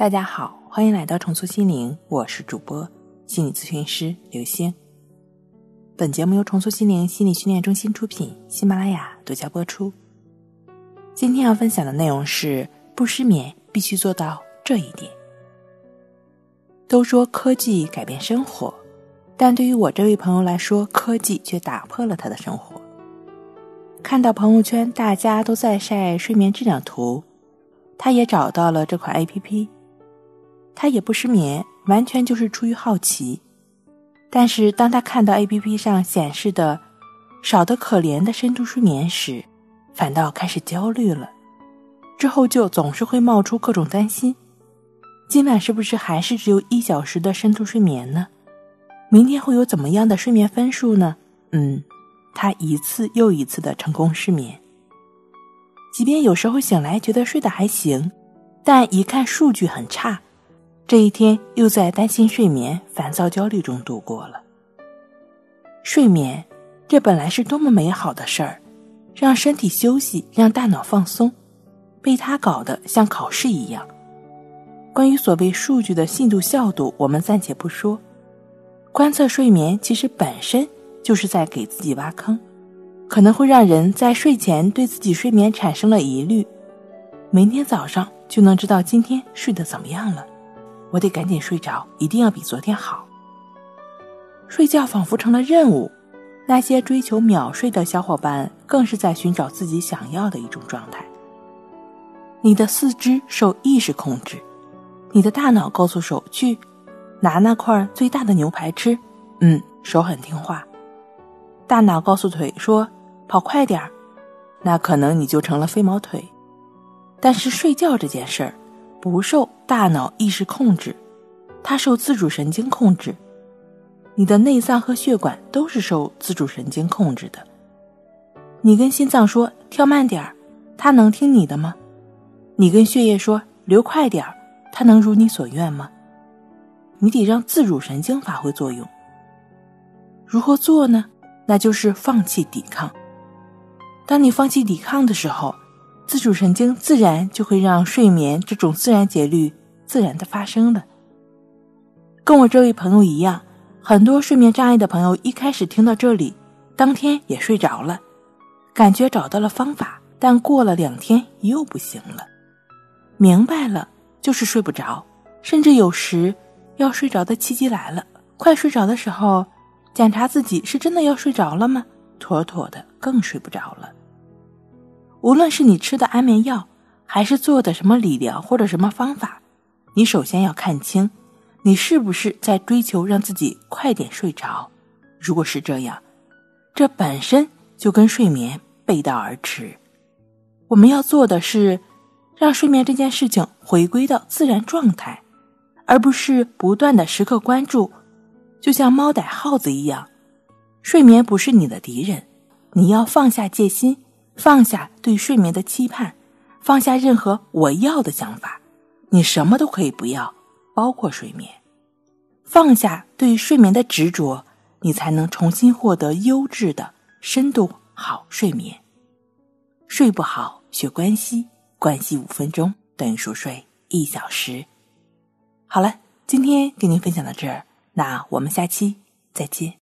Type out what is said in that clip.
大家好，欢迎来到重塑心灵，我是主播心理咨询师刘星。本节目由重塑心灵心理训练中心出品，喜马拉雅独家播出。今天要分享的内容是：不失眠必须做到这一点。都说科技改变生活，但对于我这位朋友来说，科技却打破了他的生活。看到朋友圈大家都在晒睡眠质量图，他也找到了这款 A P P。他也不失眠，完全就是出于好奇。但是当他看到 A P P 上显示的少得可怜的深度睡眠时，反倒开始焦虑了。之后就总是会冒出各种担心：今晚是不是还是只有一小时的深度睡眠呢？明天会有怎么样的睡眠分数呢？嗯，他一次又一次的成功失眠。即便有时候醒来觉得睡得还行，但一看数据很差。这一天又在担心睡眠、烦躁、焦虑中度过了。睡眠，这本来是多么美好的事儿，让身体休息，让大脑放松，被他搞得像考试一样。关于所谓数据的信度效度，我们暂且不说。观测睡眠其实本身就是在给自己挖坑，可能会让人在睡前对自己睡眠产生了疑虑，明天早上就能知道今天睡得怎么样了。我得赶紧睡着，一定要比昨天好。睡觉仿佛成了任务，那些追求秒睡的小伙伴更是在寻找自己想要的一种状态。你的四肢受意识控制，你的大脑告诉手去拿那块最大的牛排吃，嗯，手很听话。大脑告诉腿说跑快点儿，那可能你就成了飞毛腿。但是睡觉这件事儿。不受大脑意识控制，它受自主神经控制。你的内脏和血管都是受自主神经控制的。你跟心脏说跳慢点儿，它能听你的吗？你跟血液说流快点儿，它能如你所愿吗？你得让自主神经发挥作用。如何做呢？那就是放弃抵抗。当你放弃抵抗的时候。自主神经自然就会让睡眠这种自然节律自然的发生了。跟我这位朋友一样，很多睡眠障碍的朋友一开始听到这里，当天也睡着了，感觉找到了方法，但过了两天又不行了。明白了，就是睡不着，甚至有时要睡着的契机来了，快睡着的时候，检查自己是真的要睡着了吗？妥妥的更睡不着了。无论是你吃的安眠药，还是做的什么理疗或者什么方法，你首先要看清，你是不是在追求让自己快点睡着。如果是这样，这本身就跟睡眠背道而驰。我们要做的是，让睡眠这件事情回归到自然状态，而不是不断的时刻关注，就像猫逮耗子一样。睡眠不是你的敌人，你要放下戒心。放下对睡眠的期盼，放下任何我要的想法，你什么都可以不要，包括睡眠。放下对睡眠的执着，你才能重新获得优质的深度好睡眠。睡不好学关系，关系五分钟等于熟睡一小时。好了，今天跟您分享到这儿，那我们下期再见。